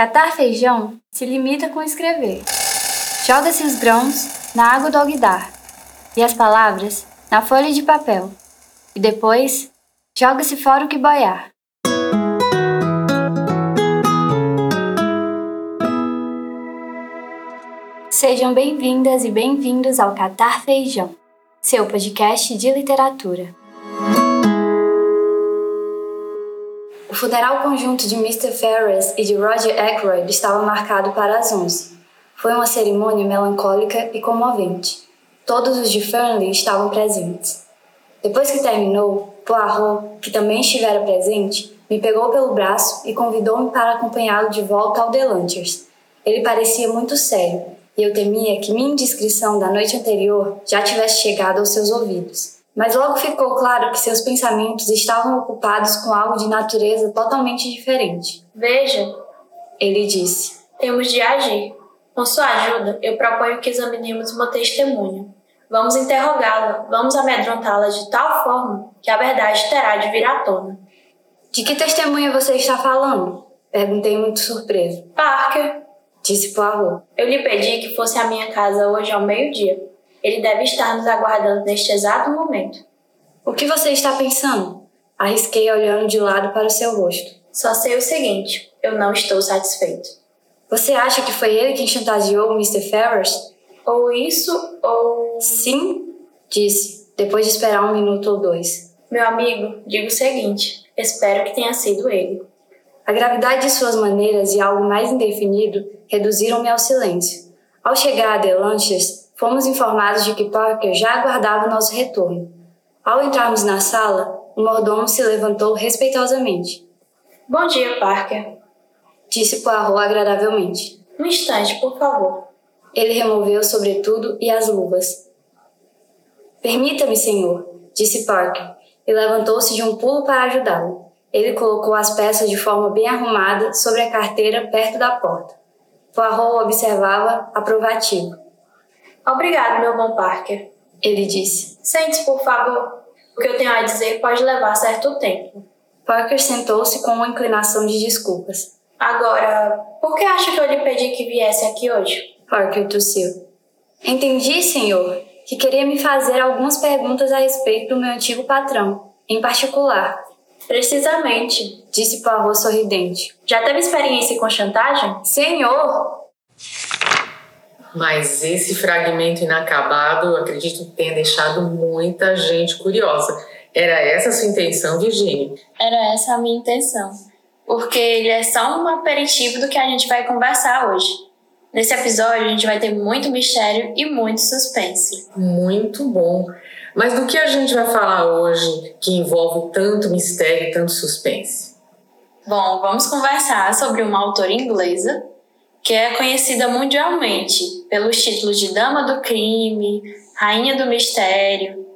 Catar feijão se limita com escrever. Joga-se os grãos na água do alguidar e as palavras na folha de papel. E depois joga-se fora o que boiar. Sejam bem-vindas e bem-vindos ao Catar Feijão, seu podcast de literatura. Funeral conjunto de Mr. Ferris e de Roger Ackroyd estava marcado para as 11. Foi uma cerimônia melancólica e comovente. Todos os de Fernley estavam presentes. Depois que terminou, Poirot, que também estivera presente, me pegou pelo braço e convidou-me para acompanhá-lo de volta ao Delanters. Ele parecia muito sério, e eu temia que minha indiscrição da noite anterior já tivesse chegado aos seus ouvidos. Mas logo ficou claro que seus pensamentos estavam ocupados com algo de natureza totalmente diferente. Veja, ele disse, temos de agir. Com sua ajuda, eu proponho que examinemos uma testemunha. Vamos interrogá-la, vamos amedrontá-la de tal forma que a verdade terá de vir à tona. De que testemunha você está falando? Perguntei muito surpreso. Parker, disse Poirot. Eu lhe pedi que fosse à minha casa hoje ao meio-dia. Ele deve estar nos aguardando neste exato momento. O que você está pensando? Arrisquei olhando de lado para o seu rosto. Só sei o seguinte: eu não estou satisfeito. Você acha que foi ele quem chantageou o Mr. Ferris? Ou isso, ou. Sim, disse, depois de esperar um minuto ou dois. Meu amigo, digo o seguinte: espero que tenha sido ele. A gravidade de suas maneiras e algo mais indefinido reduziram-me ao silêncio. Ao chegar a Delanches, fomos informados de que Parker já aguardava nosso retorno. Ao entrarmos na sala, o mordomo se levantou respeitosamente. Bom dia, Parker, disse Poirot agradavelmente. Um instante, por favor. Ele removeu o sobretudo e as luvas. Permita-me, senhor, disse Parker, e levantou-se de um pulo para ajudá-lo. Ele colocou as peças de forma bem arrumada sobre a carteira perto da porta. Poirot observava aprovativo. Obrigado, meu bom Parker. Ele disse. Sente-se, por favor. O que eu tenho a dizer pode levar certo tempo. Parker sentou-se com uma inclinação de desculpas. Agora, por que acha que eu lhe pedi que viesse aqui hoje? Parker tossiu. Entendi, senhor, que queria me fazer algumas perguntas a respeito do meu antigo patrão, em particular. Precisamente, disse Poirot sorridente. Já teve experiência com chantagem? Senhor! Mas esse fragmento inacabado, acredito que tenha deixado muita gente curiosa. Era essa a sua intenção, Virginia? Era essa a minha intenção. Porque ele é só um aperitivo do que a gente vai conversar hoje. Nesse episódio, a gente vai ter muito mistério e muito suspense. Muito bom. Mas do que a gente vai falar hoje que envolve tanto mistério e tanto suspense? Bom, vamos conversar sobre uma autora inglesa que é conhecida mundialmente pelos títulos de Dama do Crime, Rainha do Mistério.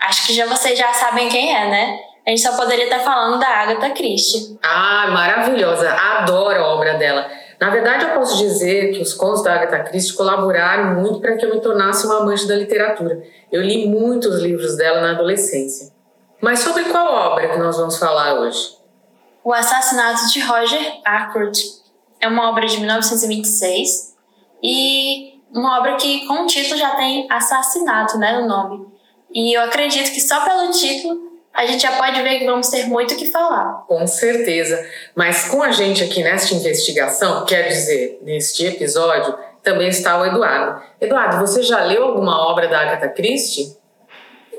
Acho que já vocês já sabem quem é, né? A gente só poderia estar falando da Agatha Christie. Ah, maravilhosa! Adoro a obra dela. Na verdade, eu posso dizer que os contos da Agatha Christie colaboraram muito para que eu me tornasse uma amante da literatura. Eu li muitos livros dela na adolescência. Mas sobre qual obra que nós vamos falar hoje? O Assassinato de Roger Ackroyd. É uma obra de 1926 e uma obra que com o título já tem assassinato né, no nome. E eu acredito que só pelo título a gente já pode ver que vamos ter muito o que falar. Com certeza. Mas com a gente aqui nesta investigação, quer dizer, neste episódio, também está o Eduardo. Eduardo, você já leu alguma obra da Agatha Christie?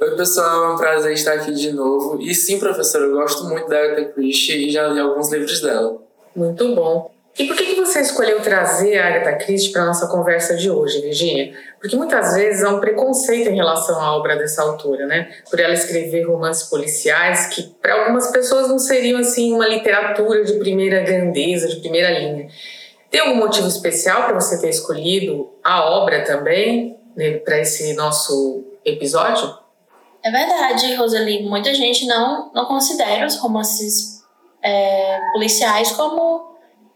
Oi, pessoal, é um prazer estar aqui de novo. E sim, professor, eu gosto muito da Agatha Christie e já li alguns livros dela. Muito bom. E por que, que você escolheu trazer a Agatha Christie para a nossa conversa de hoje, Virginia? Porque muitas vezes há um preconceito em relação à obra dessa autora, né? Por ela escrever romances policiais que para algumas pessoas não seriam assim uma literatura de primeira grandeza, de primeira linha. Tem algum motivo especial para você ter escolhido a obra também né, para esse nosso episódio? É verdade, Rosalie. Muita gente não, não considera os romances é, policiais como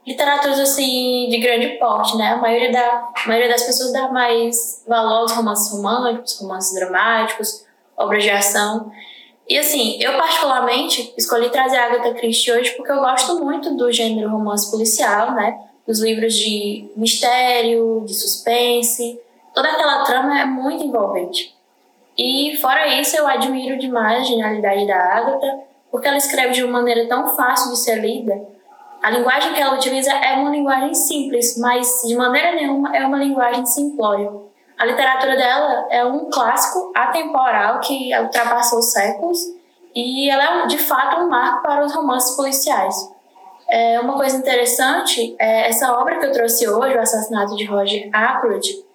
literaturas assim de grande porte, né? A maioria, da, a maioria das pessoas dá mais valor aos romances românticos, romances dramáticos, obras de ação. E assim, eu particularmente escolhi trazer Agatha Christie hoje porque eu gosto muito do gênero romance policial, né? dos livros de mistério, de suspense. Toda aquela trama é muito envolvente. E fora isso, eu admiro demais a genialidade da Agatha, porque ela escreve de uma maneira tão fácil de ser lida. A linguagem que ela utiliza é uma linguagem simples, mas de maneira nenhuma é uma linguagem simplória. A literatura dela é um clássico atemporal que ultrapassou séculos e ela é de fato um marco para os romances policiais. É uma coisa interessante é essa obra que eu trouxe hoje, O Assassinato de Roger Ackroyd,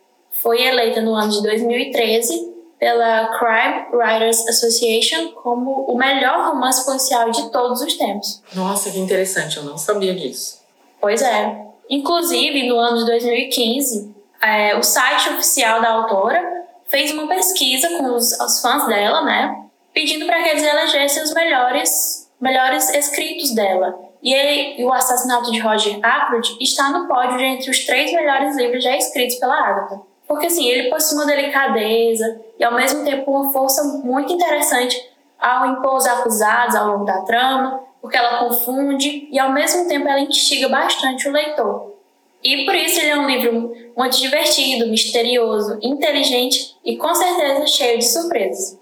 foi eleita no ano de 2013 pela Crime Writers Association como o melhor romance policial de todos os tempos. Nossa, que interessante, eu não sabia disso. Pois é. Inclusive, no ano de 2015, é, o site oficial da autora fez uma pesquisa com os, os fãs dela, né? Pedindo para que eles elegessem os melhores, melhores escritos dela. E, ele, o Assassinato de Roger Ackroyd está no pódio entre os três melhores livros já escritos pela Agatha. Porque assim, ele possui uma delicadeza e ao mesmo tempo uma força muito interessante ao impor os acusados ao longo da trama, porque ela confunde e ao mesmo tempo ela instiga bastante o leitor. E por isso ele é um livro muito divertido, misterioso, inteligente e com certeza cheio de surpresas.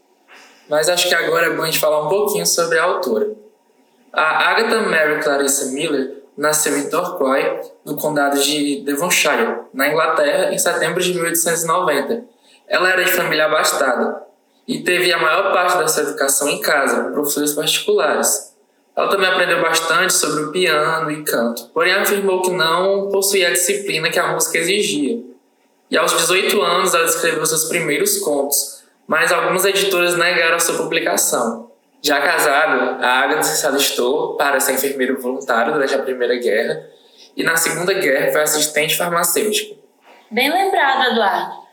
Mas acho que agora é bom a gente falar um pouquinho sobre a autora. A Agatha Mary Clarissa Miller nasceu em Torquay, no condado de Devonshire, na Inglaterra, em setembro de 1890. Ela era de família abastada e teve a maior parte da sua educação em casa, com professores particulares. Ela também aprendeu bastante sobre o piano e canto, porém afirmou que não possuía a disciplina que a música exigia. E aos 18 anos ela escreveu seus primeiros contos, mas algumas editoras negaram a sua publicação. Já casado, a Agatha se alistou para ser enfermeiro voluntário durante a Primeira Guerra e na Segunda Guerra foi assistente farmacêutico. Bem lembrado, Eduardo.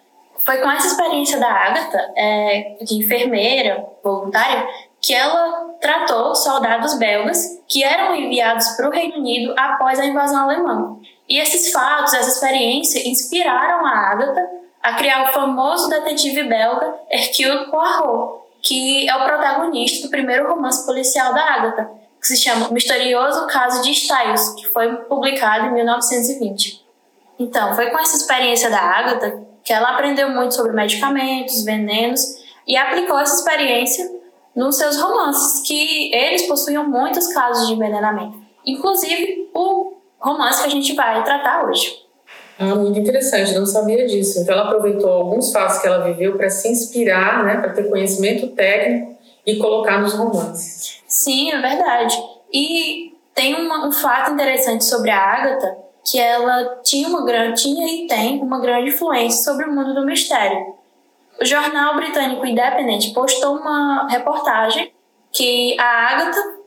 Foi com essa experiência da Agatha, é, de enfermeira voluntária, que ela tratou soldados belgas que eram enviados para o Reino Unido após a invasão alemã. E esses fatos, essa experiência, inspiraram a Agatha a criar o famoso detetive belga Hercule Poirot, que é o protagonista do primeiro romance policial da Agatha, que se chama O Misterioso Caso de Styles, que foi publicado em 1920. Então, foi com essa experiência da Agatha que ela aprendeu muito sobre medicamentos, venenos e aplicou essa experiência nos seus romances, que eles possuíam muitos casos de envenenamento, inclusive o romance que a gente vai tratar hoje. Ah, muito interessante, não sabia disso. Então, ela aproveitou alguns fatos que ela viveu para se inspirar, né, para ter conhecimento técnico e colocar nos romances. Sim, é verdade. E tem uma, um fato interessante sobre a Agatha, que ela tinha uma grande, tinha e tem uma grande influência sobre o mundo do mistério. O jornal britânico Independent postou uma reportagem que a Agatha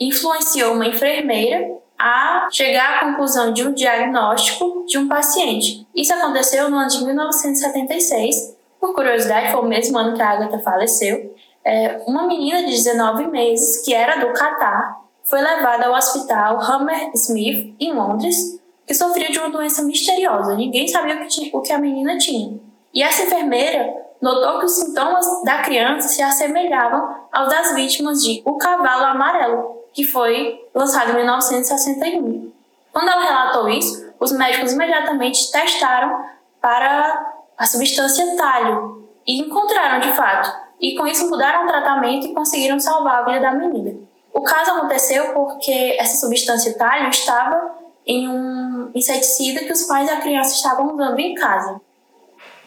influenciou uma enfermeira a chegar à conclusão de um diagnóstico de um paciente. Isso aconteceu no ano de 1976. Por curiosidade, foi o mesmo ano que a Agatha faleceu. É, uma menina de 19 meses, que era do Catar, foi levada ao hospital Hammersmith, em Londres, que sofria de uma doença misteriosa. Ninguém sabia o que, tinha, o que a menina tinha. E essa enfermeira notou que os sintomas da criança se assemelhavam aos das vítimas de O Cavalo Amarelo, que foi lançado em 1961. Quando ela relatou isso, os médicos imediatamente testaram para a substância talho e encontraram de fato. E com isso mudaram o tratamento e conseguiram salvar a vida da menina. O caso aconteceu porque essa substância talho estava em um inseticida que os pais da criança estavam usando em casa.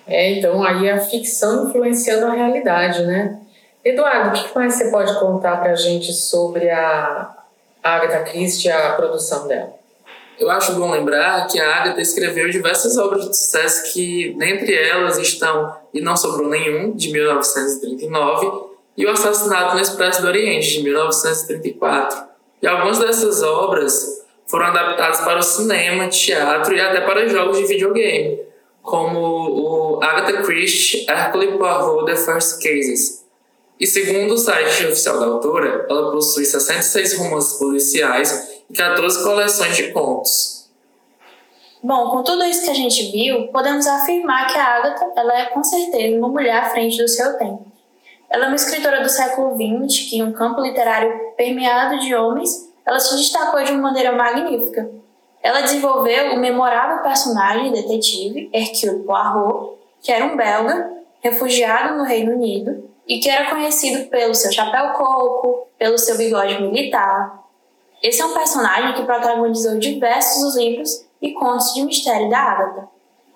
É, então aí a ficção influenciando a realidade, né? Eduardo, o que mais você pode contar para a gente sobre a Agatha Christie a produção dela? Eu acho bom lembrar que a Agatha escreveu diversas obras de sucesso que, dentre elas, estão E Não Sobrou Nenhum, de 1939, e O Assassinato no Expresso do Oriente, de 1934. E algumas dessas obras foram adaptadas para o cinema, teatro e até para jogos de videogame, como o Agatha Christie Hercule Poirot The First Cases, e segundo o site oficial da autora, ela possui 66 romances policiais e 14 coleções de contos. Bom, com tudo isso que a gente viu, podemos afirmar que a Agatha ela é com certeza uma mulher à frente do seu tempo. Ela é uma escritora do século XX que, em um campo literário permeado de homens, ela se destacou de uma maneira magnífica. ela desenvolveu o memorável personagem detetive Hercule Poirot, que era um belga refugiado no Reino Unido e que era conhecido pelo seu chapéu coco, pelo seu bigode militar. Esse é um personagem que protagonizou diversos dos livros e contos de mistério da Agatha.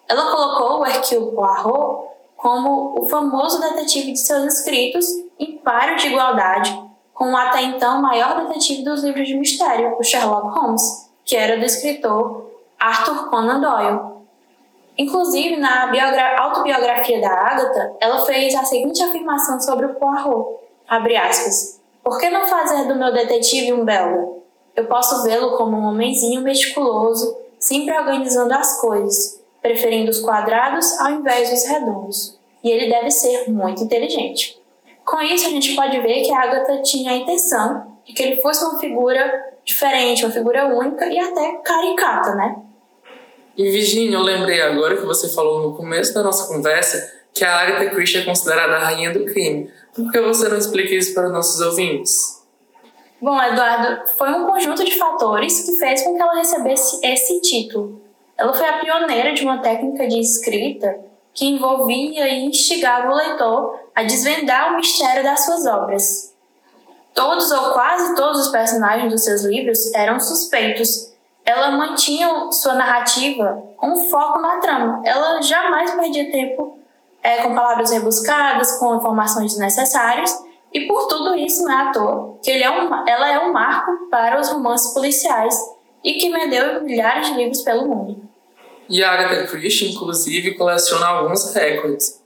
Ela colocou o Hercule Poirot como o famoso detetive de seus escritos em páreo de igualdade com o até então maior detetive dos livros de mistério, o Sherlock Holmes, que era do escritor Arthur Conan Doyle. Inclusive, na autobiografia da Agatha, ela fez a seguinte afirmação sobre o Poirot, abre aspas, por que não fazer do meu detetive um belga? Eu posso vê-lo como um homenzinho meticuloso, sempre organizando as coisas, preferindo os quadrados ao invés dos redondos. E ele deve ser muito inteligente. Com isso, a gente pode ver que a Agatha tinha a intenção de que ele fosse uma figura diferente, uma figura única e até caricata, né? E Virginia, eu lembrei agora que você falou no começo da nossa conversa que a Agatha Christie é considerada a rainha do crime. Por que você não explica isso para os nossos ouvintes? Bom, Eduardo, foi um conjunto de fatores que fez com que ela recebesse esse título. Ela foi a pioneira de uma técnica de escrita que envolvia e instigava o leitor a desvendar o mistério das suas obras. Todos ou quase todos os personagens dos seus livros eram suspeitos. Ela mantinha sua narrativa com foco na trama. Ela jamais perdia tempo é, com palavras rebuscadas, com informações desnecessárias, e por tudo isso não é à toa que é um, ela é um marco para os romances policiais e que vendeu milhares de livros pelo mundo. E a Agatha Christie, inclusive, coleciona alguns recordes.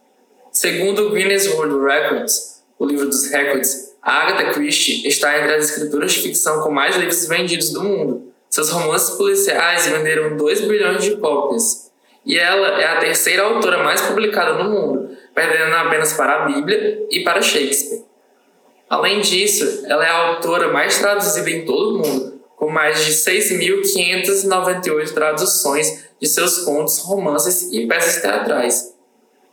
Segundo o Guinness World Records, o livro dos recordes, a Agatha Christie está entre as escritoras de ficção com mais livros vendidos do mundo. Seus romances policiais venderam 2 bilhões de cópias. E ela é a terceira autora mais publicada no mundo, perdendo apenas para a Bíblia e para Shakespeare. Além disso, ela é a autora mais traduzida em todo o mundo, com mais de 6.598 traduções de seus contos, romances e peças teatrais.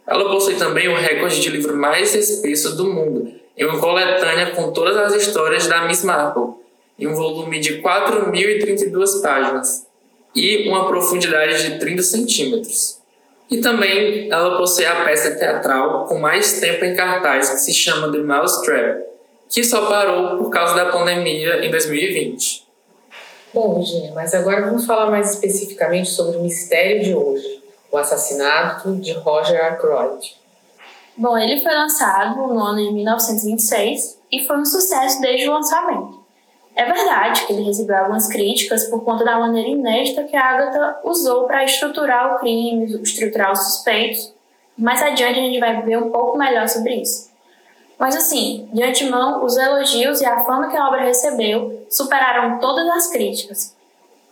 Ela possui também o recorde de livro mais espesso do mundo, em uma coletânea com todas as histórias da Miss Marple, em um volume de 4.032 páginas e uma profundidade de 30 centímetros. E também ela possui a peça teatral com mais tempo em cartaz, que se chama The Mousetrap, que só parou por causa da pandemia em 2020. Bom, Virginia, mas agora vamos falar mais especificamente sobre o mistério de hoje, o assassinato de Roger Ackroyd. Bom, ele foi lançado no ano de 1926 e foi um sucesso desde o lançamento. É verdade que ele recebeu algumas críticas por conta da maneira inédita que a Agatha usou para estruturar o crime, estruturar os suspeitos. Mais adiante a gente vai ver um pouco melhor sobre isso. Mas assim, de antemão, os elogios e a fama que a obra recebeu superaram todas as críticas.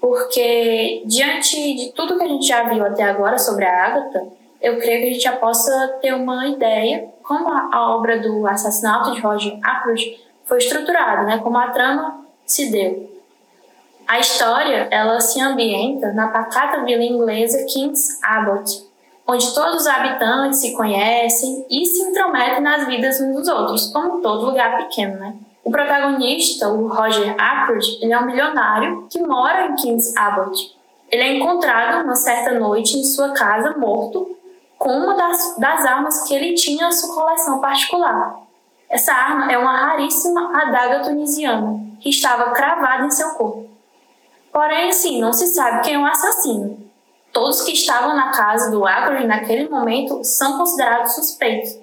Porque, diante de tudo que a gente já viu até agora sobre a Agatha, eu creio que a gente já possa ter uma ideia como a, obra do assassinato de Roger Ackroyd foi estruturada, né? como a trama se deu. A história ela se ambienta na pacata vila inglesa King's Abbot, onde todos os habitantes se conhecem e se intrometem nas vidas uns dos outros, como todo lugar pequeno, né? O protagonista, o Roger Ackroyd, ele é um milionário que mora em King's Abbot. Ele é encontrado uma certa noite em sua casa morto com uma das, das armas que ele tinha na sua coleção particular. Essa arma é uma raríssima adaga tunisiana estava cravada em seu corpo. Porém, assim, não se sabe quem é o assassino. Todos que estavam na casa do Ackroyd naquele momento são considerados suspeitos.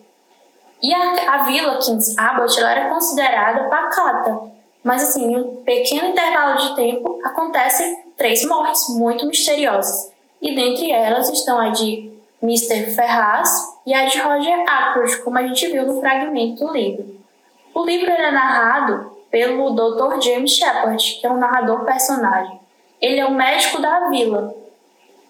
E a, a vila Kings Abbott era considerada pacata, mas assim, em um pequeno intervalo de tempo acontecem três mortes muito misteriosas. E dentre elas estão a de Mr. Ferraz e a de Roger Ackroyd, como a gente viu no fragmento do livro. O livro é narrado pelo Dr. James Shepard, que é um narrador personagem. Ele é o médico da vila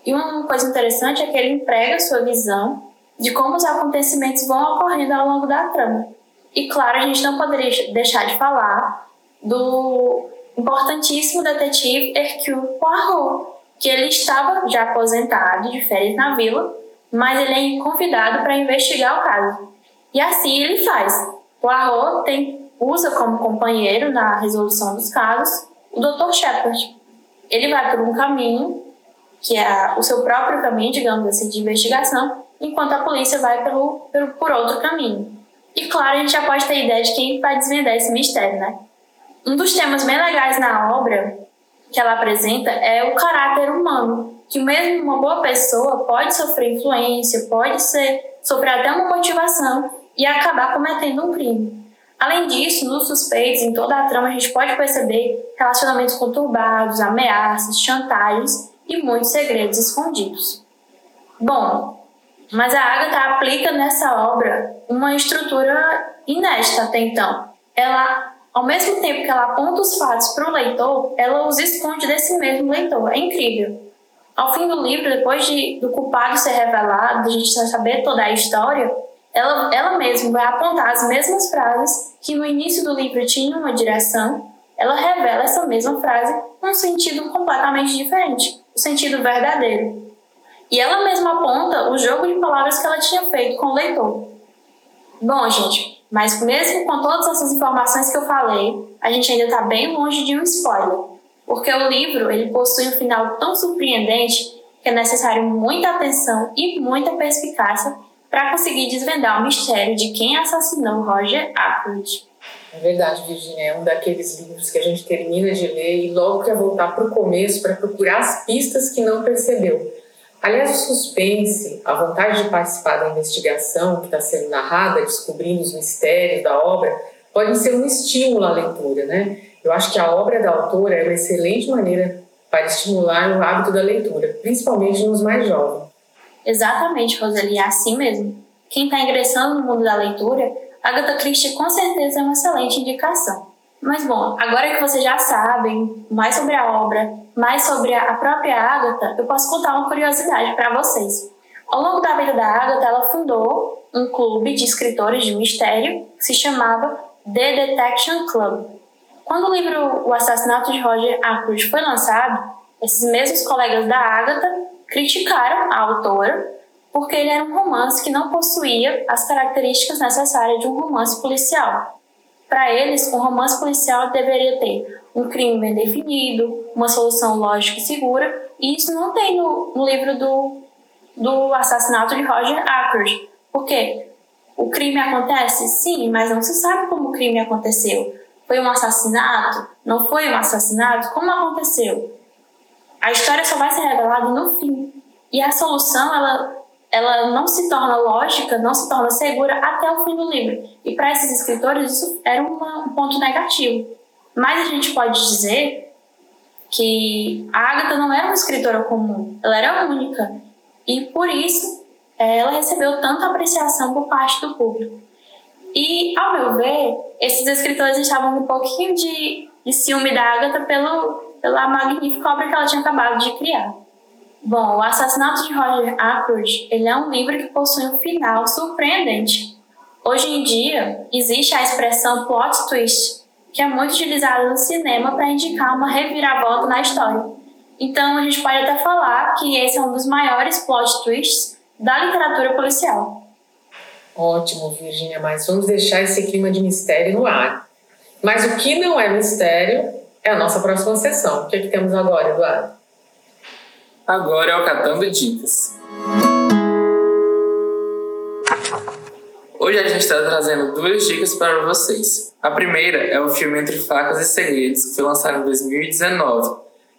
e uma coisa interessante é que ele emprega sua visão de como os acontecimentos vão ocorrendo ao longo da trama. E claro, a gente não poderia deixar de falar do importantíssimo detetive Hercule Poirot, que ele estava já aposentado de férias na vila, mas ele é convidado para investigar o caso. E assim ele faz. Poirot tem, usa como companheiro na resolução dos casos o Dr. Shepard. ele vai por um caminho, que é o seu próprio caminho, digamos assim, de investigação, enquanto a polícia vai pelo, pelo, por outro caminho. E claro, a gente já pode ter ideia de quem vai desvendar esse mistério, né? Um dos temas bem legais na obra que ela apresenta é o caráter humano, que mesmo uma boa pessoa pode sofrer influência, pode ser, sofrer até uma motivação e acabar cometendo um crime. Além disso, nos suspeitos, em toda a trama, a gente pode perceber relacionamentos conturbados, ameaças, chantagens e muitos segredos escondidos. Bom, mas a Agatha aplica nessa obra uma estrutura inédita até então. Ela, ao mesmo tempo que ela aponta os fatos para o leitor, ela os esconde desse mesmo leitor. É incrível. Ao fim do livro, depois de, do culpado ser revelado, a gente saber toda a história, ela, ela mesma vai apontar as mesmas frases que no início do livro tinham uma direção, ela revela essa mesma frase com um sentido completamente diferente, o sentido verdadeiro. E ela mesma aponta o jogo de palavras que ela tinha feito com o leitor. Bom, gente, mas mesmo com todas essas informações que eu falei, a gente ainda está bem longe de um spoiler, porque o livro ele possui um final tão surpreendente que é necessário muita atenção e muita perspicácia para conseguir desvendar o mistério de quem assassinou Roger Ackroyd. É verdade, Virginia. É um daqueles livros que a gente termina de ler e logo quer voltar para o começo para procurar as pistas que não percebeu. Aliás, o suspense, a vontade de participar da investigação que está sendo narrada, descobrindo os mistérios da obra, podem ser um estímulo à leitura, né? Eu acho que a obra da autora é uma excelente maneira para estimular o hábito da leitura, principalmente nos mais jovens. Exatamente, Roseli, é assim mesmo. Quem está ingressando no mundo da leitura, Agatha Christie com certeza é uma excelente indicação. Mas bom, agora que vocês já sabem mais sobre a obra, mais sobre a própria Agatha, eu posso contar uma curiosidade para vocês. Ao longo da vida da Agatha, ela fundou um clube de escritores de mistério que se chamava The Detection Club. Quando o livro O Assassinato de Roger Ackroyd foi lançado, esses mesmos colegas da Agatha criticaram a autora porque ele era um romance que não possuía as características necessárias de um romance policial. Para eles, um romance policial deveria ter um crime bem definido, uma solução lógica e segura, e isso não tem no, no livro do, do assassinato de Roger Ackroyd. Por quê? O crime acontece? Sim, mas não se sabe como o crime aconteceu. Foi um assassinato? Não foi um assassinato? Como aconteceu? A história só vai ser revelada no fim. E a solução, ela, ela não se torna lógica, não se torna segura até o fim do livro. E para esses escritores, isso era uma, um ponto negativo. Mas a gente pode dizer que a Agatha não era uma escritora comum, ela era única. E por isso, ela recebeu tanta apreciação por parte do público. E, ao meu ver, esses escritores estavam um pouquinho de, de ciúme da Agatha pelo, pela magnífica obra que ela tinha acabado de criar. Bom, O Assassinato de Roger Ackroyd ele é um livro que possui um final surpreendente. Hoje em dia, existe a expressão plot twist, que é muito utilizada no cinema para indicar uma reviravolta na história. Então, a gente pode até falar que esse é um dos maiores plot twists da literatura policial. Ótimo, Virginia, mas vamos deixar esse clima de mistério no ar. Mas o que não é mistério é a nossa próxima sessão. O que, é que temos agora, Eduardo? Agora é o Catando Dicas. Hoje a gente está trazendo duas dicas para vocês. A primeira é o filme Entre Facas e Segredos, que foi lançado em 2019,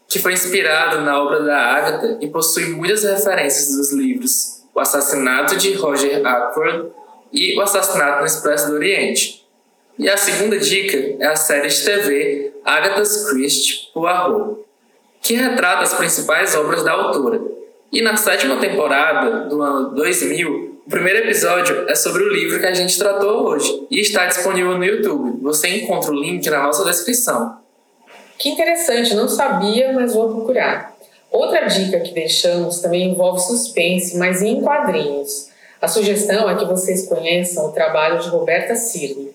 que foi inspirado na obra da Agatha e possui muitas referências dos livros O Assassinato de Roger Ackroyd e O Assassinato no Expresso do Oriente. E a segunda dica é a série de TV Agatha Christie Poirot, que retrata as principais obras da autora. E na sétima temporada do ano 2000, o primeiro episódio é sobre o livro que a gente tratou hoje e está disponível no YouTube. Você encontra o link na nossa descrição. Que interessante, não sabia, mas vou procurar. Outra dica que deixamos também envolve suspense, mas em quadrinhos. A sugestão é que vocês conheçam o trabalho de Roberta Cirne.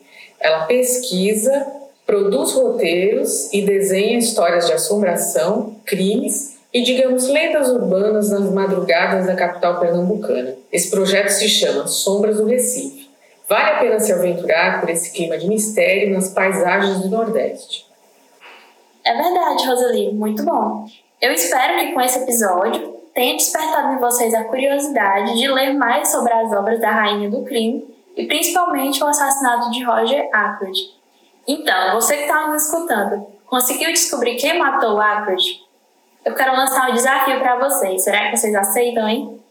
Ela pesquisa produz roteiros e desenha histórias de assombração, crimes e, digamos, lendas urbanas nas madrugadas da capital pernambucana. Esse projeto se chama Sombras do Recife. Vale a pena se aventurar por esse clima de mistério nas paisagens do Nordeste. É verdade, Rosalie, muito bom. Eu espero que com esse episódio tenha despertado em vocês a curiosidade de ler mais sobre as obras da Rainha do Crime e principalmente o assassinato de Roger Ackroyd. Então, você que está nos escutando, conseguiu descobrir quem matou o Ackroyd? Eu quero lançar um desafio para vocês. Será que vocês aceitam, hein?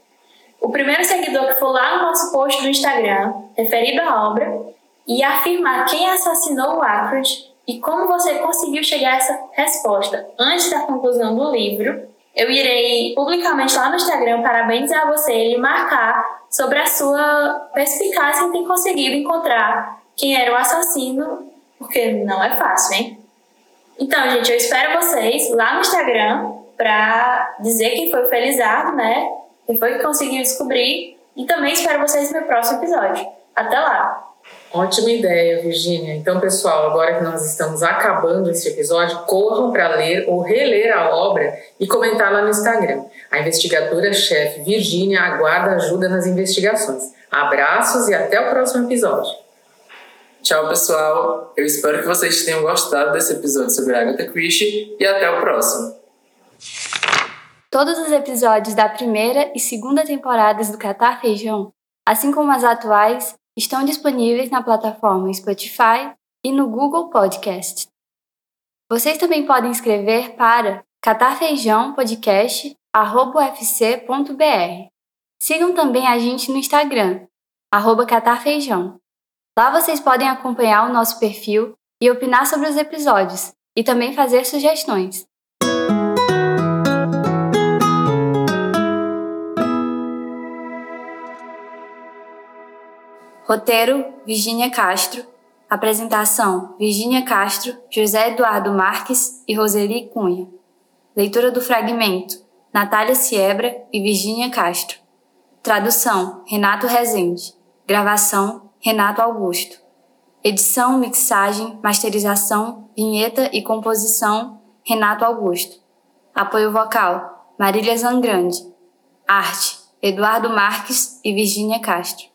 O primeiro seguidor que for lá no nosso post do Instagram, referido à obra, e afirmar quem assassinou o Ackroyd e como você conseguiu chegar a essa resposta antes da conclusão do livro, eu irei publicamente lá no Instagram parabenizar você e marcar sobre a sua perspicácia em ter conseguido encontrar quem era o assassino, porque não é fácil, hein? Então, gente, eu espero vocês lá no Instagram para dizer quem foi o Felizardo, né? Quem foi que conseguiu descobrir. E também espero vocês no meu próximo episódio. Até lá! Ótima ideia, Virginia. Então, pessoal, agora que nós estamos acabando esse episódio, corram para ler ou reler a obra e comentar lá no Instagram. A investigadora-chefe Virginia aguarda ajuda nas investigações. Abraços e até o próximo episódio. Tchau, pessoal. Eu espero que vocês tenham gostado desse episódio sobre Agatha Christie e até o próximo. Todos os episódios da primeira e segunda temporadas do Catar Feijão, assim como as atuais, estão disponíveis na plataforma Spotify e no Google Podcast. Vocês também podem escrever para catarfeijãopodcast.ufc.br. Sigam também a gente no Instagram, arroba catarfeijão. Lá vocês podem acompanhar o nosso perfil e opinar sobre os episódios, e também fazer sugestões. Roteiro: Virgínia Castro. Apresentação: Virgínia Castro, José Eduardo Marques e Roseli Cunha. Leitura do fragmento: Natália Siebra e Virgínia Castro. Tradução: Renato Rezende. Gravação: Renato Augusto. Edição, mixagem, masterização, vinheta e composição: Renato Augusto. Apoio vocal: Marília Zangrande. Arte: Eduardo Marques e Virgínia Castro.